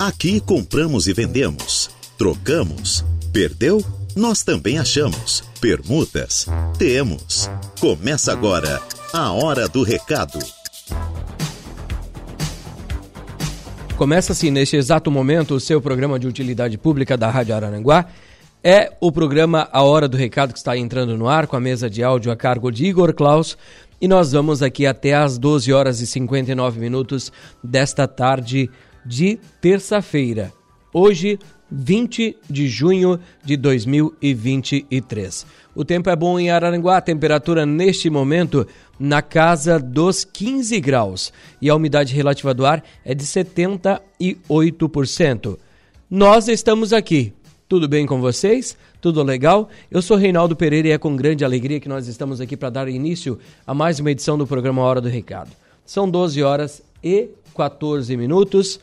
Aqui compramos e vendemos, trocamos, perdeu? Nós também achamos. Permutas? Temos. Começa agora a Hora do Recado. Começa assim, neste exato momento, o seu programa de utilidade pública da Rádio Araranguá. É o programa A Hora do Recado que está entrando no ar com a mesa de áudio a cargo de Igor Klaus. E nós vamos aqui até às 12 horas e 59 minutos desta tarde de terça-feira. Hoje, 20 de junho de 2023. O tempo é bom em Araranguá, a temperatura neste momento na casa dos 15 graus e a umidade relativa do ar é de 78%. Nós estamos aqui. Tudo bem com vocês? Tudo legal? Eu sou Reinaldo Pereira e é com grande alegria que nós estamos aqui para dar início a mais uma edição do programa Hora do Recado. São 12 horas e 14 minutos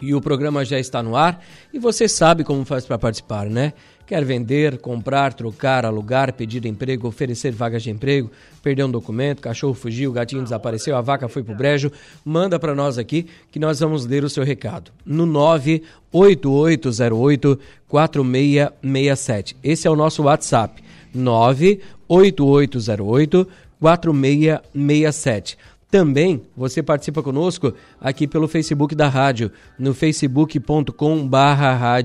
e o programa já está no ar e você sabe como faz para participar, né? Quer vender, comprar, trocar, alugar, pedir emprego, oferecer vagas de emprego, perder um documento, cachorro fugiu, gatinho desapareceu, a vaca foi pro brejo, manda para nós aqui que nós vamos ler o seu recado. No 98808 4667. Esse é o nosso WhatsApp. 98808 4667. Também você participa conosco aqui pelo Facebook da rádio, no facebook.com barra.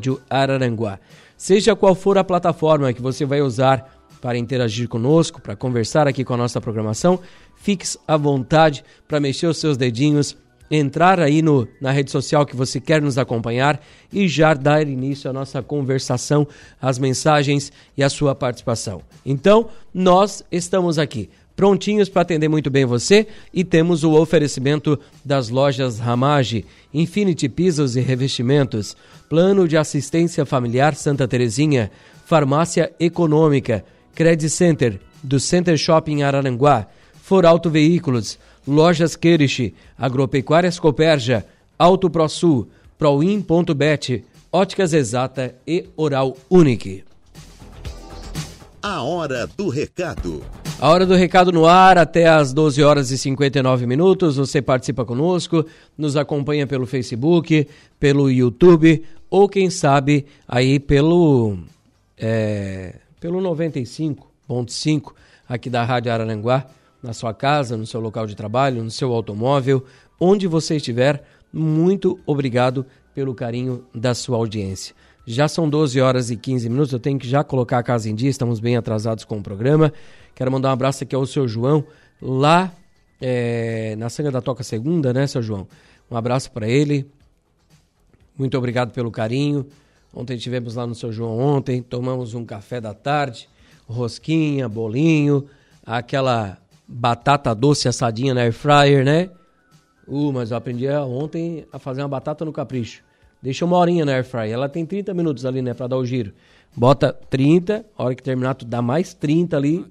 Seja qual for a plataforma que você vai usar para interagir conosco, para conversar aqui com a nossa programação, fique à vontade para mexer os seus dedinhos, entrar aí no, na rede social que você quer nos acompanhar e já dar início à nossa conversação, às mensagens e à sua participação. Então, nós estamos aqui prontinhos para atender muito bem você e temos o oferecimento das lojas Ramage, Infinity Pisos e Revestimentos, Plano de Assistência Familiar Santa Terezinha, Farmácia Econômica, Credit Center, do Center Shopping Araranguá, Foralto Veículos, Lojas Queriche, Agropecuárias Coperja, Auto ProSul, Proin.bet, Óticas Exata e Oral Unique. A hora do recado. A hora do recado no ar, até às 12 horas e 59 minutos. Você participa conosco, nos acompanha pelo Facebook, pelo YouTube, ou quem sabe aí pelo, é, pelo 95.5 aqui da Rádio Araranguá, na sua casa, no seu local de trabalho, no seu automóvel, onde você estiver. Muito obrigado pelo carinho da sua audiência. Já são 12 horas e 15 minutos, eu tenho que já colocar a casa em dia, estamos bem atrasados com o programa. Quero mandar um abraço aqui ao seu João, lá é, na Sanga da Toca Segunda, né, seu João? Um abraço para ele. Muito obrigado pelo carinho. Ontem estivemos lá no seu João ontem, tomamos um café da tarde, rosquinha, bolinho, aquela batata doce assadinha na air fryer, né? Uh, mas eu aprendi ontem a fazer uma batata no capricho. Deixa uma horinha na airfryer. Ela tem 30 minutos ali, né, para dar o giro. Bota 30, a hora que terminar, tu dá mais 30 ali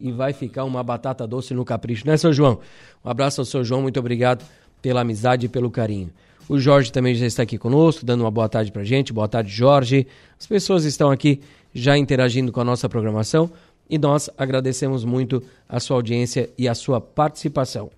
e vai ficar uma batata doce no capricho, né, seu João? Um abraço ao seu João, muito obrigado pela amizade e pelo carinho. O Jorge também já está aqui conosco, dando uma boa tarde pra gente. Boa tarde, Jorge. As pessoas estão aqui já interagindo com a nossa programação e nós agradecemos muito a sua audiência e a sua participação.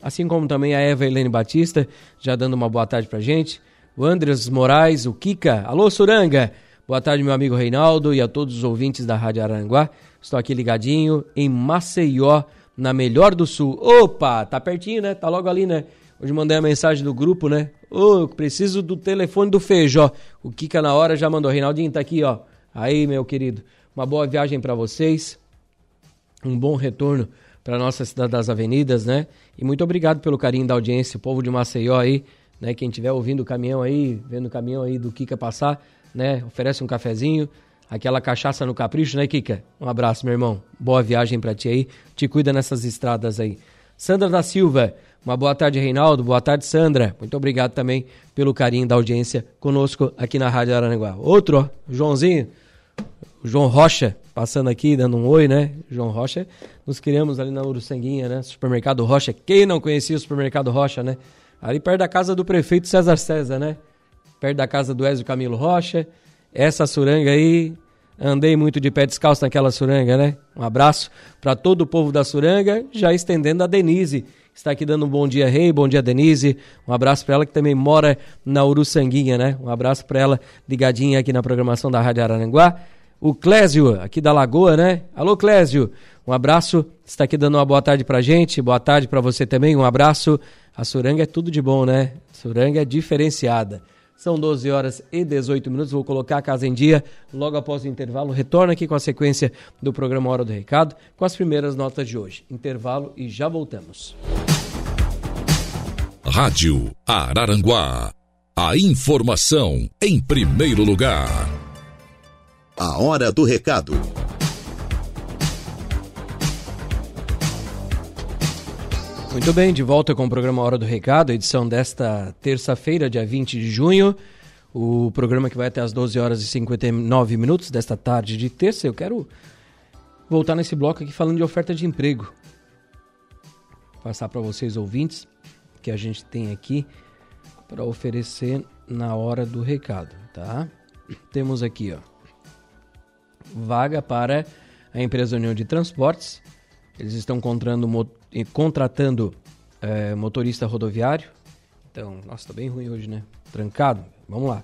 Assim como também a Eva Helene Batista, já dando uma boa tarde pra gente o Andres Moraes, o Kika. Alô, Suranga! Boa tarde, meu amigo Reinaldo e a todos os ouvintes da Rádio Aranguá. Estou aqui ligadinho em Maceió, na Melhor do Sul. Opa, tá pertinho, né? Tá logo ali, né? Hoje mandei a mensagem do grupo, né? Ô, oh, preciso do telefone do Feijó. O Kika na hora já mandou. Reinaldinho tá aqui, ó. Aí, meu querido. Uma boa viagem para vocês. Um bom retorno para nossa cidade das avenidas, né? E muito obrigado pelo carinho da audiência, o povo de Maceió aí né? Quem estiver ouvindo o caminhão aí, vendo o caminhão aí do Kika passar, né? Oferece um cafezinho, aquela cachaça no capricho, né, Kika? Um abraço, meu irmão. Boa viagem para ti aí. Te cuida nessas estradas aí. Sandra da Silva, uma boa tarde, Reinaldo. Boa tarde, Sandra. Muito obrigado também pelo carinho da audiência conosco aqui na Rádio Aranaguá. Outro, ó, Joãozinho, João Rocha, passando aqui, dando um oi, né? João Rocha, nos criamos ali na Uruçanguinha, né? Supermercado Rocha. Quem não conhecia o Supermercado Rocha, né? Ali perto da casa do prefeito César César, né? Perto da casa do Ezio Camilo Rocha. Essa suranga aí, andei muito de pé descalço naquela suranga, né? Um abraço para todo o povo da suranga, já estendendo a Denise, está aqui dando um bom dia, Rei, bom dia, Denise. Um abraço para ela que também mora na Uruçanguinha, né? Um abraço para ela, ligadinha aqui na programação da Rádio Araranguá. O Clésio, aqui da Lagoa, né? Alô, Clésio, um abraço. Está aqui dando uma boa tarde pra gente, boa tarde para você também, um abraço. A Suranga é tudo de bom, né? Suranga é diferenciada. São 12 horas e 18 minutos. Vou colocar a casa em dia logo após o intervalo. Retorno aqui com a sequência do programa Hora do Recado, com as primeiras notas de hoje. Intervalo e já voltamos. Rádio Araranguá. A informação em primeiro lugar. A Hora do Recado. Muito bem, de volta com o programa Hora do Recado, edição desta terça-feira, dia 20 de junho. O programa que vai até as 12 horas e 59 minutos desta tarde de terça. Eu quero voltar nesse bloco aqui falando de oferta de emprego. Passar para vocês ouvintes que a gente tem aqui para oferecer na hora do recado, tá? Temos aqui, ó, vaga para a empresa União de Transportes. Eles estão contratando contratando é, motorista rodoviário. Então, nossa, tá bem ruim hoje, né? Trancado. Vamos lá.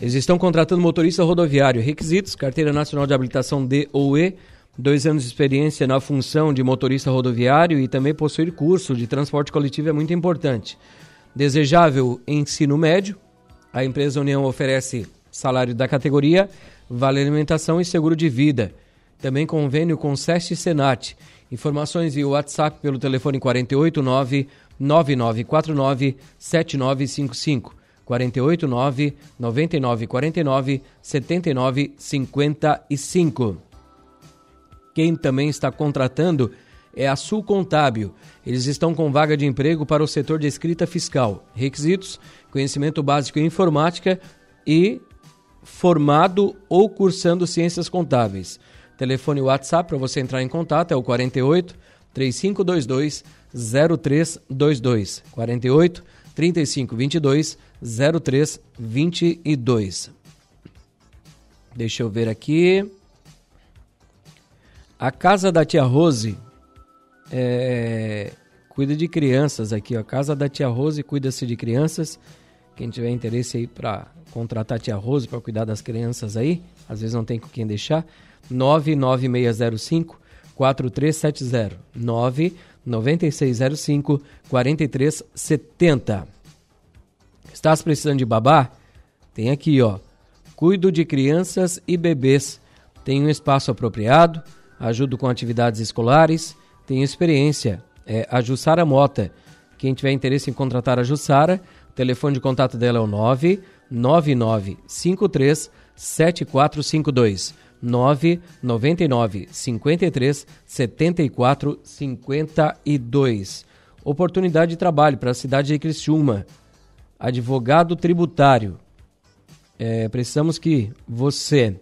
Eles estão contratando motorista rodoviário. Requisitos: Carteira Nacional de Habilitação D ou E, dois anos de experiência na função de motorista rodoviário e também possuir curso de transporte coletivo é muito importante. Desejável ensino médio. A empresa União oferece salário da categoria, vale alimentação e seguro de vida. Também convênio com SESC e Senat. Informações e WhatsApp pelo telefone 489 9949 7955. 489 9949 7955. Quem também está contratando é a Sul Contábil. Eles estão com vaga de emprego para o setor de escrita fiscal. Requisitos: conhecimento básico em informática e formado ou cursando ciências contábeis. Telefone WhatsApp para você entrar em contato é o 48 3522 0322. 48 3522 0322. Deixa eu ver aqui. A casa da tia Rose é, cuida de crianças aqui, ó. A casa da tia Rose cuida-se de crianças. Quem tiver interesse aí para contratar a tia Rose para cuidar das crianças aí, às vezes não tem com quem deixar. 99605 4370 99605 4370. Estás precisando de babá? Tem aqui, ó. Cuido de crianças e bebês. Tenho um espaço apropriado, ajudo com atividades escolares, tenho experiência. É a Jussara Mota. Quem tiver interesse em contratar a Jussara, o telefone de contato dela é o 99953 7452. 999 53 74 52. Oportunidade de trabalho para a cidade de Criciúma. Advogado tributário. É, precisamos que você,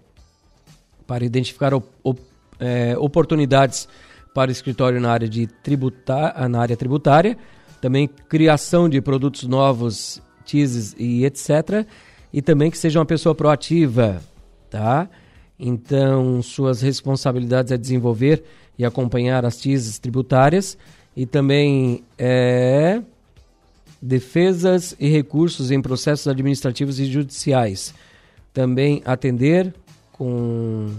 para identificar op, op, é, oportunidades para escritório na área, de tributar, na área tributária, também criação de produtos novos, teases e etc. E também que seja uma pessoa proativa, tá? Então, suas responsabilidades é desenvolver e acompanhar as TISs tributárias e também é, defesas e recursos em processos administrativos e judiciais. Também atender com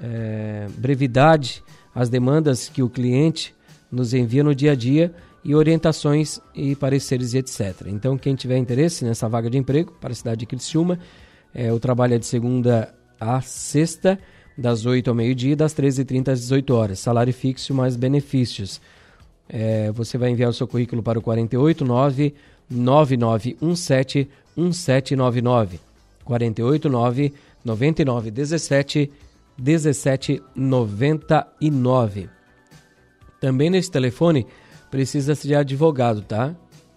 é, brevidade as demandas que o cliente nos envia no dia a dia e orientações e pareceres e etc. Então, quem tiver interesse nessa vaga de emprego para a cidade de Criciúma, é, o trabalho é de segunda a sexta, das 8 ao meio-dia, das 13h30 às 18 horas. Salário fixo mais benefícios. É, você vai enviar o seu currículo para o 489 9917 1799. 489 9917 1799. Também nesse telefone precisa-se de advogado, tá?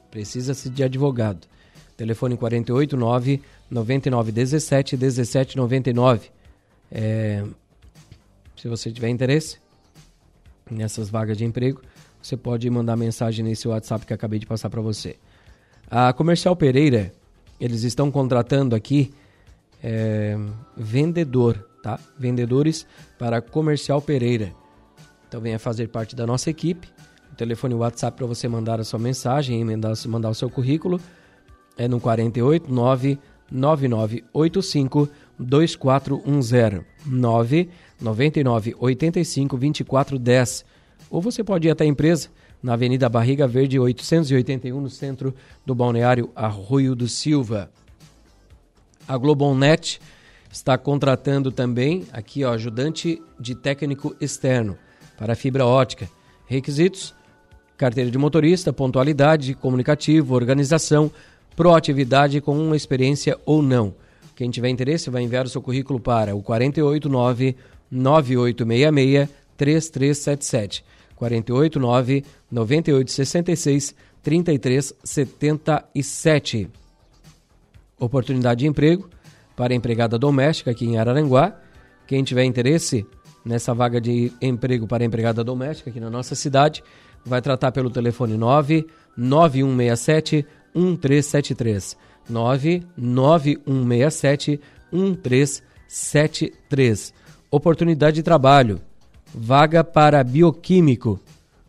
Precisa-se de advogado. Telefone 489 9917 1799. É, se você tiver interesse nessas vagas de emprego, você pode mandar mensagem nesse WhatsApp que acabei de passar para você. A Comercial Pereira, eles estão contratando aqui é, vendedor, tá? Vendedores para Comercial Pereira. Então venha fazer parte da nossa equipe. telefone WhatsApp para você mandar a sua mensagem e mandar, mandar o seu currículo é no 48 99985 2410 999 85 2410 ou você pode ir até a empresa na Avenida Barriga Verde 881 no centro do balneário Arroio do Silva. A Globonet está contratando também aqui ó, ajudante de técnico externo para fibra ótica. Requisitos: carteira de motorista, pontualidade, comunicativo, organização, proatividade com uma experiência ou não. Quem tiver interesse vai enviar o seu currículo para o 489 9866 3377. 489 9866 3377. Oportunidade de emprego para empregada doméstica aqui em Araranguá. Quem tiver interesse nessa vaga de emprego para empregada doméstica aqui na nossa cidade, vai tratar pelo telefone 99167 1373. 99167 1373. Oportunidade de trabalho. Vaga para bioquímico.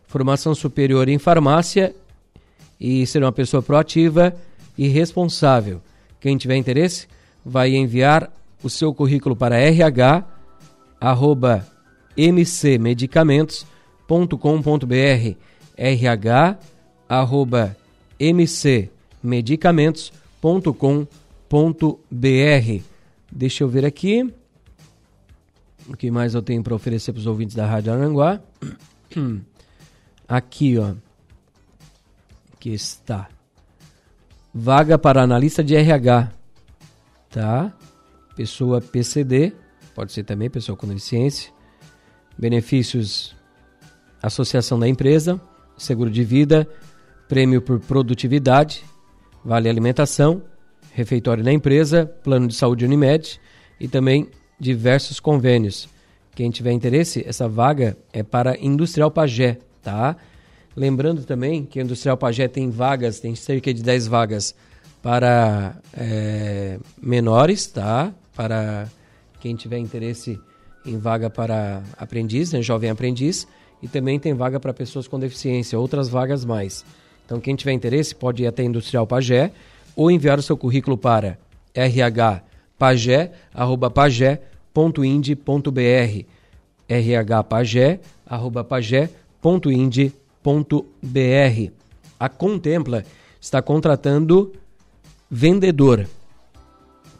Formação superior em farmácia e ser uma pessoa proativa e responsável. Quem tiver interesse, vai enviar o seu currículo para rh arroba mcmedicamentos.com.br rh arroba mcmedicamentos.com.br Deixa eu ver aqui o que mais eu tenho para oferecer para os ouvintes da Rádio Aranguá. Aqui, ó. Que está. Vaga para analista de RH. Tá? Pessoa PCD pode ser também pessoa com deficiência. Benefícios: associação da empresa, seguro de vida, prêmio por produtividade, vale alimentação, refeitório na empresa, plano de saúde Unimed e também diversos convênios. Quem tiver interesse, essa vaga é para Industrial Pagé, tá? Lembrando também que Industrial Pagé tem vagas, tem cerca de 10 vagas para é, menores, tá? Para quem tiver interesse em vaga para aprendiz, né, jovem aprendiz, e também tem vaga para pessoas com deficiência, outras vagas mais. Então, quem tiver interesse pode ir até Industrial Pagé ou enviar o seu currículo para rhpagé.pagé.ind.br rhpagé.pagé.ind.br A Contempla está contratando vendedor.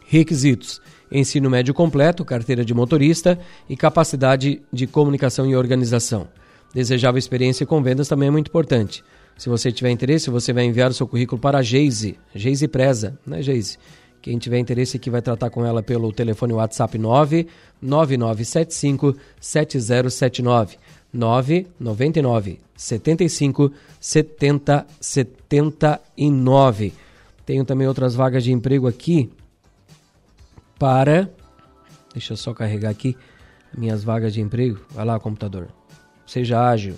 Requisitos: ensino médio completo, carteira de motorista e capacidade de comunicação e organização. Desejável experiência com vendas também é muito importante. Se você tiver interesse, você vai enviar o seu currículo para a Geise, Geise Preza, né, Geise? Quem tiver interesse aqui vai tratar com ela pelo telefone WhatsApp 99975 7079 999 75 70 79. Tenho também outras vagas de emprego aqui para. Deixa eu só carregar aqui minhas vagas de emprego. Vai lá, computador. Seja ágil.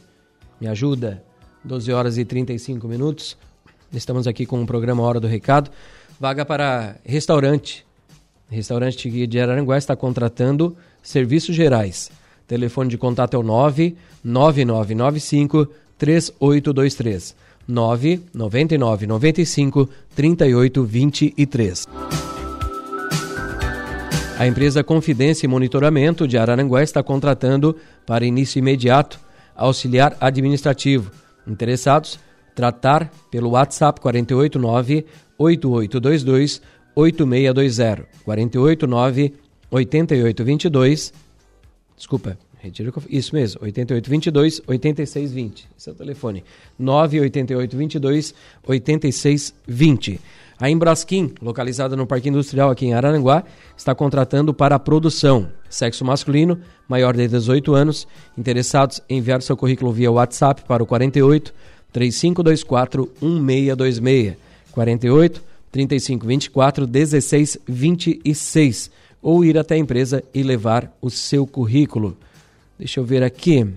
Me ajuda. 12 horas e 35 minutos. Estamos aqui com o programa Hora do Recado. Vaga para restaurante. Restaurante de Araranguá está contratando serviços gerais. Telefone de contato é o 99995 3823. 999 95 3823. A empresa Confidência e Monitoramento de Araranguá está contratando para início imediato auxiliar administrativo. Interessados? Tratar pelo WhatsApp 489 8822 8620 489 8822 Desculpa, retiro isso mesmo, 8822 8620. Esse é o telefone. 98822 8620. A Embrasquim, localizada no Parque Industrial aqui em Araranguá, está contratando para a produção. Sexo masculino, maior de 18 anos. Interessados, enviar seu currículo via WhatsApp para o 48 3524 1626. 48 3524 1626. Ou ir até a empresa e levar o seu currículo. Deixa eu ver aqui.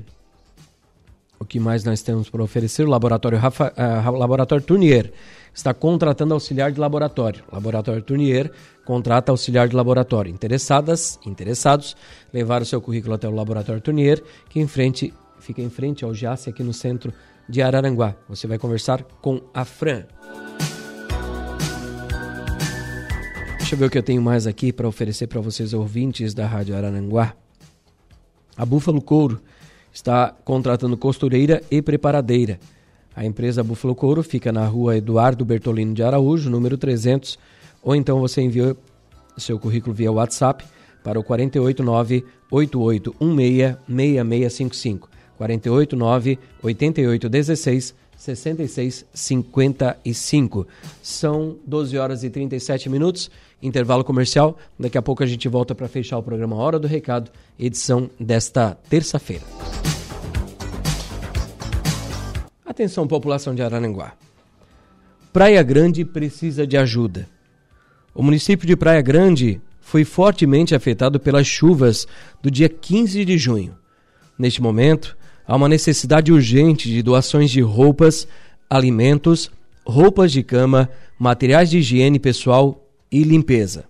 O que mais nós temos para oferecer? O Laboratório, Rafa, uh, Laboratório Turnier está contratando auxiliar de laboratório. Laboratório Turnier contrata auxiliar de laboratório. Interessadas, interessados, levar o seu currículo até o Laboratório Turnier, que em frente, fica em frente ao JASSE aqui no centro de Araranguá. Você vai conversar com a Fran. Deixa eu ver o que eu tenho mais aqui para oferecer para vocês, ouvintes da Rádio Araranguá. A Búfalo Couro está contratando costureira e preparadeira. A empresa Búfalo Couro fica na rua Eduardo Bertolino de Araújo, número 300, ou então você envia seu currículo via WhatsApp para o 489 8816 6655. 489 8816 6655. São 12 horas e 37 minutos, intervalo comercial. Daqui a pouco a gente volta para fechar o programa Hora do Recado, edição desta terça-feira. Atenção, população de Araranguá. Praia Grande precisa de ajuda. O município de Praia Grande foi fortemente afetado pelas chuvas do dia 15 de junho. Neste momento, há uma necessidade urgente de doações de roupas, alimentos, roupas de cama, materiais de higiene pessoal e limpeza.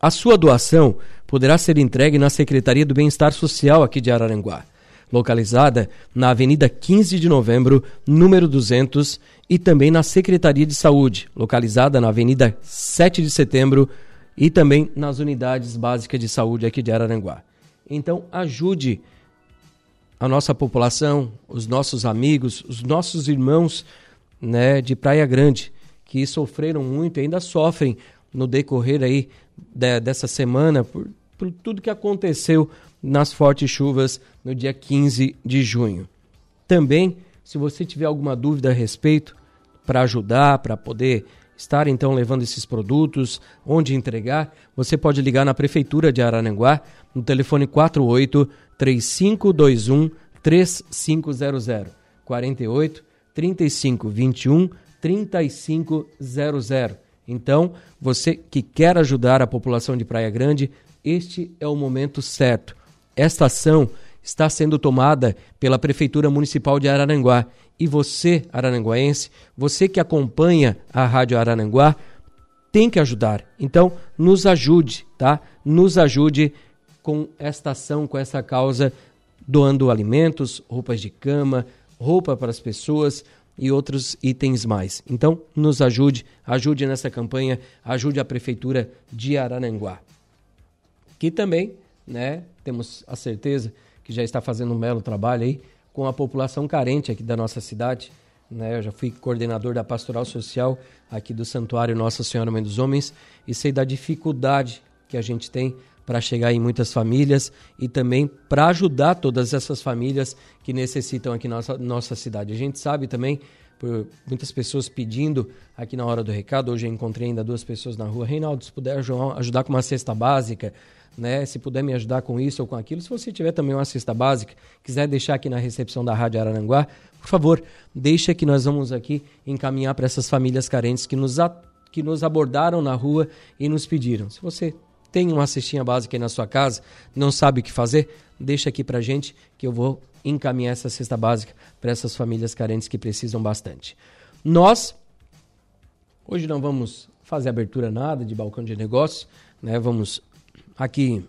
A sua doação poderá ser entregue na Secretaria do Bem-Estar Social aqui de Araranguá, localizada na Avenida 15 de Novembro, número 200, e também na Secretaria de Saúde, localizada na Avenida 7 de Setembro, e também nas unidades básicas de saúde aqui de Araranguá. Então, ajude a nossa população, os nossos amigos, os nossos irmãos né, de Praia Grande, que sofreram muito e ainda sofrem no decorrer aí de, dessa semana por, por tudo que aconteceu nas fortes chuvas no dia 15 de junho. Também, se você tiver alguma dúvida a respeito, para ajudar, para poder estar então levando esses produtos, onde entregar, você pode ligar na Prefeitura de Araranguá no telefone 48 3521 3500 48 35 21 3500. Então, você que quer ajudar a população de Praia Grande, este é o momento certo. Esta ação está sendo tomada pela Prefeitura Municipal de Araranguá. E você, araranguaense, você que acompanha a Rádio Araranguá, tem que ajudar. Então, nos ajude, tá? Nos ajude com esta ação, com essa causa, doando alimentos, roupas de cama, roupa para as pessoas e outros itens mais. Então, nos ajude, ajude nessa campanha, ajude a Prefeitura de Araranguá. Que também, né, temos a certeza que já está fazendo um belo trabalho aí com a população carente aqui da nossa cidade. Né? Eu já fui coordenador da Pastoral Social aqui do Santuário Nossa Senhora Mãe dos Homens e sei da dificuldade que a gente tem para chegar em muitas famílias e também para ajudar todas essas famílias que necessitam aqui na nossa, nossa cidade. A gente sabe também, por muitas pessoas pedindo aqui na hora do recado, hoje eu encontrei ainda duas pessoas na rua, Reinaldo, se puder ajudar com uma cesta básica, né? Se puder me ajudar com isso ou com aquilo. Se você tiver também uma cesta básica, quiser deixar aqui na recepção da Rádio Araranguá, por favor, deixa que nós vamos aqui encaminhar para essas famílias carentes que nos, que nos abordaram na rua e nos pediram. Se você tem uma cestinha básica aí na sua casa, não sabe o que fazer, deixa aqui para gente que eu vou encaminhar essa cesta básica para essas famílias carentes que precisam bastante. Nós, hoje não vamos fazer abertura nada de balcão de negócio, né? Vamos aqui,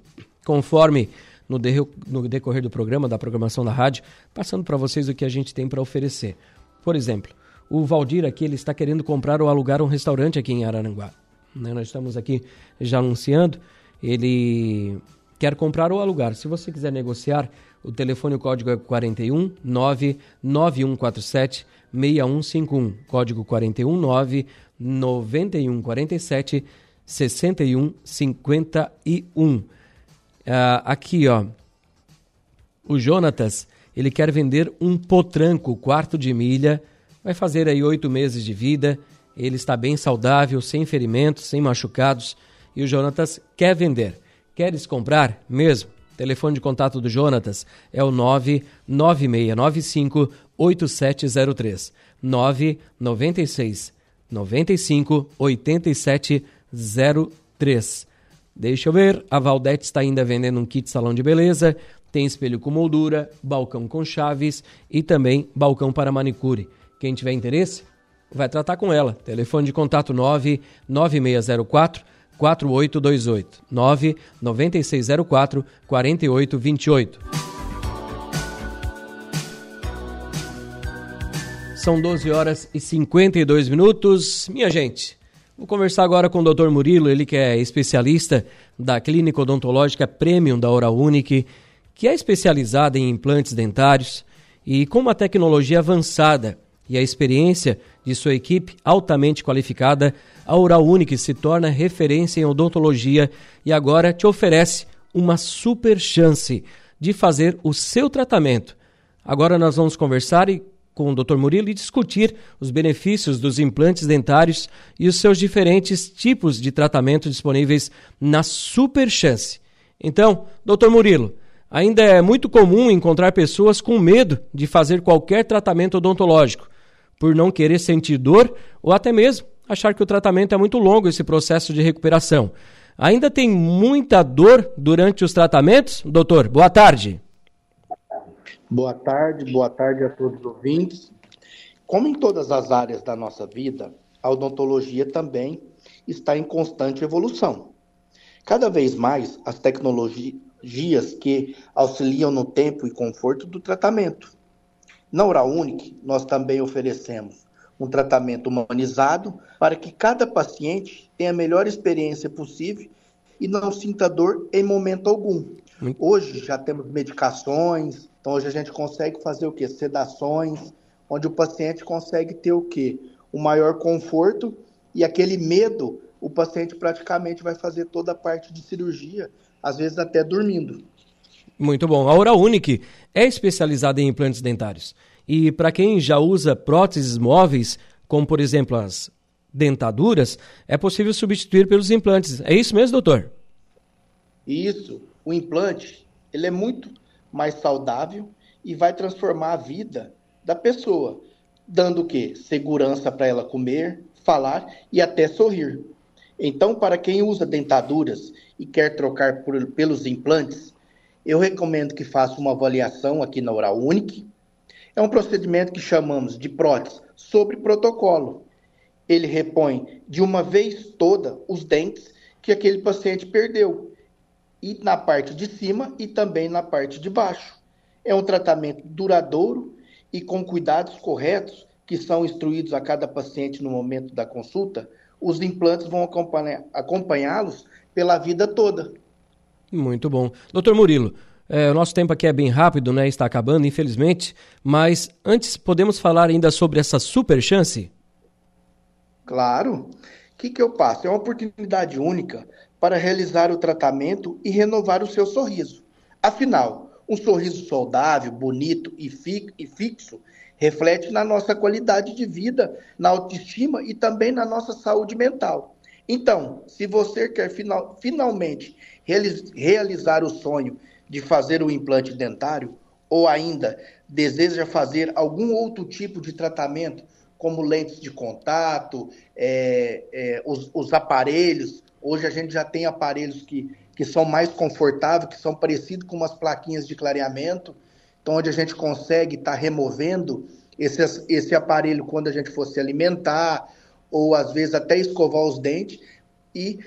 conforme no, de, no decorrer do programa, da programação da rádio, passando para vocês o que a gente tem para oferecer. Por exemplo, o Valdir aqui ele está querendo comprar ou alugar um restaurante aqui em Araranguá. Né? Nós estamos aqui já anunciando. Ele quer comprar ou alugar. Se você quiser negociar, o telefone o código é 41 99147 6151. Código 41 9 9147 6151. Uh, aqui, ó. O Jonatas, ele quer vender um potranco, quarto de milha. Vai fazer aí oito meses de vida. Ele está bem saudável, sem ferimentos, sem machucados. E o Jonatas quer vender. Queres comprar mesmo? Telefone de contato do Jonatas é o 99695 8703. 996 95 87 03. Deixa eu ver, a Valdete está ainda vendendo um kit salão de beleza, tem espelho com moldura, balcão com chaves e também balcão para manicure. Quem tiver interesse, vai tratar com ela. Telefone de contato 99604 4828 99604 4828. São 12 horas e 52 minutos. Minha gente, vou conversar agora com o Dr. Murilo, ele que é especialista da Clínica Odontológica Premium da Oral Unique, que é especializada em implantes dentários e com uma tecnologia avançada e a experiência de sua equipe altamente qualificada, a Oral Unique se torna referência em odontologia e agora te oferece uma super chance de fazer o seu tratamento. Agora nós vamos conversar e com o Dr. Murilo e discutir os benefícios dos implantes dentários e os seus diferentes tipos de tratamento disponíveis na Super Chance. Então, Dr. Murilo, ainda é muito comum encontrar pessoas com medo de fazer qualquer tratamento odontológico, por não querer sentir dor ou até mesmo achar que o tratamento é muito longo esse processo de recuperação. Ainda tem muita dor durante os tratamentos? Doutor, boa tarde. Boa tarde, boa tarde a todos os ouvintes. Como em todas as áreas da nossa vida, a odontologia também está em constante evolução. Cada vez mais as tecnologias que auxiliam no tempo e conforto do tratamento. Na Oral Unique, nós também oferecemos um tratamento humanizado para que cada paciente tenha a melhor experiência possível e não sinta dor em momento algum. Hoje já temos medicações, então hoje a gente consegue fazer o que? Sedações, onde o paciente consegue ter o que? O maior conforto e aquele medo, o paciente praticamente vai fazer toda a parte de cirurgia, às vezes até dormindo. Muito bom. A Oral Unique é especializada em implantes dentários. E para quem já usa próteses móveis, como por exemplo as dentaduras, é possível substituir pelos implantes. É isso mesmo, doutor? Isso. O implante, ele é muito mais saudável e vai transformar a vida da pessoa, dando o quê? Segurança para ela comer, falar e até sorrir. Então, para quem usa dentaduras e quer trocar por, pelos implantes, eu recomendo que faça uma avaliação aqui na Oral Unique. É um procedimento que chamamos de prótese sobre protocolo ele repõe de uma vez toda os dentes que aquele paciente perdeu, e na parte de cima e também na parte de baixo. É um tratamento duradouro e com cuidados corretos que são instruídos a cada paciente no momento da consulta, os implantes vão acompanhá-los pela vida toda. Muito bom. Doutor Murilo, é, o nosso tempo aqui é bem rápido, né? Está acabando, infelizmente. Mas antes, podemos falar ainda sobre essa super chance? Claro. O que, que eu passo? É uma oportunidade única para realizar o tratamento e renovar o seu sorriso. Afinal, um sorriso saudável, bonito e, fi fixo reflete na nossa qualidade de vida, na autoestima e também na nossa saúde mental. Então, se você quer final, finalmente realizar o sonho de fazer o implante dentário, ou ainda deseja fazer algum outro tipo de tratamento como lentes de contato, é, é, os, os, aparelhos. Hoje a gente já tem aparelhos que, que são mais confortáveis, que são parecidos com umas plaquinhas de clareamento, então onde a gente consegue estar tá removendo esse, esse aparelho quando a gente for se alimentar, ou às vezes até escovar os dentes, e,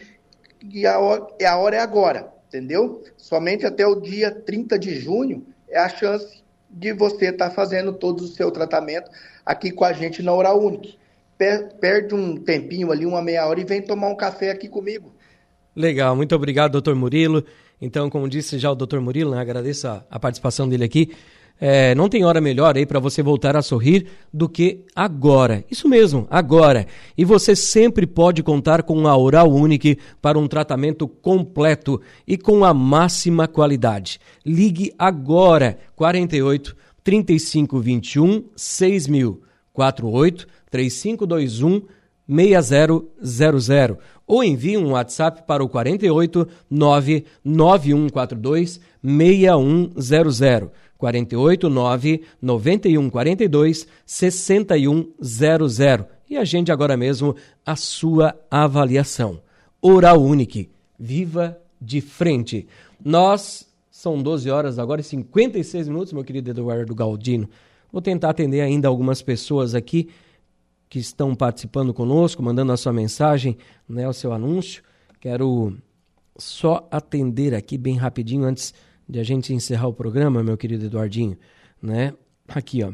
e a, hora, a hora é agora, entendeu? Somente até o dia 30 de junho é a chance de você estar tá fazendo todo o seu tratamento aqui com a gente na Oral Unique. Perde um tempinho ali, uma meia hora, e vem tomar um café aqui comigo. Legal, muito obrigado, doutor Murilo. Então, como disse já o doutor Murilo, né, agradeço a, a participação dele aqui. É, não tem hora melhor aí para você voltar a sorrir do que agora. Isso mesmo, agora. E você sempre pode contar com a Oral Unique para um tratamento completo e com a máxima qualidade. Ligue agora 48 3521 6000 48 3521 6000 ou envie um WhatsApp para o 48 99142 6100 48 9 91 42 6100 e agende agora mesmo a sua avaliação. Oral Unique. Viva de frente. Nós são 12 horas agora e 56 minutos, meu querido Eduardo Galdino. Vou tentar atender ainda algumas pessoas aqui que estão participando conosco, mandando a sua mensagem, né, o seu anúncio. Quero só atender aqui bem rapidinho antes de a gente encerrar o programa, meu querido Eduardinho, né? Aqui, ó.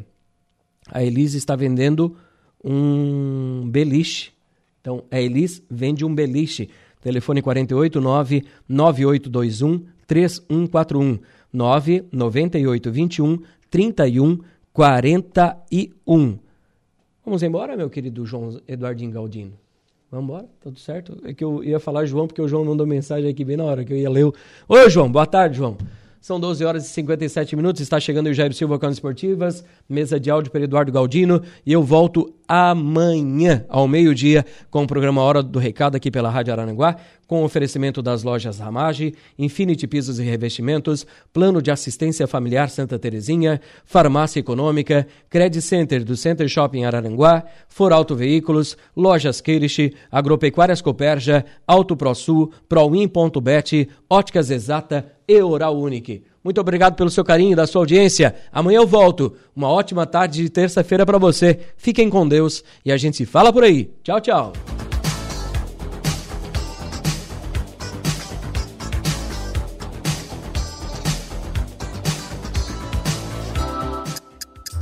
a Elis está vendendo um beliche. Então, a Elis vende um beliche. Telefone 489 9821 3141 99821 3141. Vamos embora, meu querido João Eduardinho Galdino? Vamos embora? Tudo certo? É que eu ia falar João, porque o João mandou mensagem aqui bem na hora que eu ia ler. O... Oi, João. Boa tarde, João. São 12 horas e 57 minutos. Está chegando o Jair Silva com as esportivas. Mesa de áudio para Eduardo Galdino. E eu volto amanhã, ao meio-dia, com o programa Hora do Recado aqui pela Rádio Aranguá, com oferecimento das lojas Ramage, Infinity Pisos e Revestimentos, Plano de Assistência Familiar Santa Terezinha, Farmácia Econômica, Credit Center do Center Shopping Araranguá, For Auto Veículos, Lojas Queirish, Agropecuárias Coperja, Auto ProSul, Proin.bet, Óticas Exata e Oral Unique. Muito obrigado pelo seu carinho e da sua audiência. Amanhã eu volto. Uma ótima tarde de terça-feira para você. Fiquem com Deus e a gente se fala por aí. Tchau, tchau.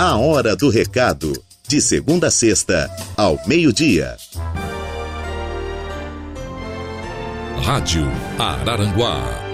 A hora do recado. De segunda a sexta, ao meio-dia. Rádio Araranguá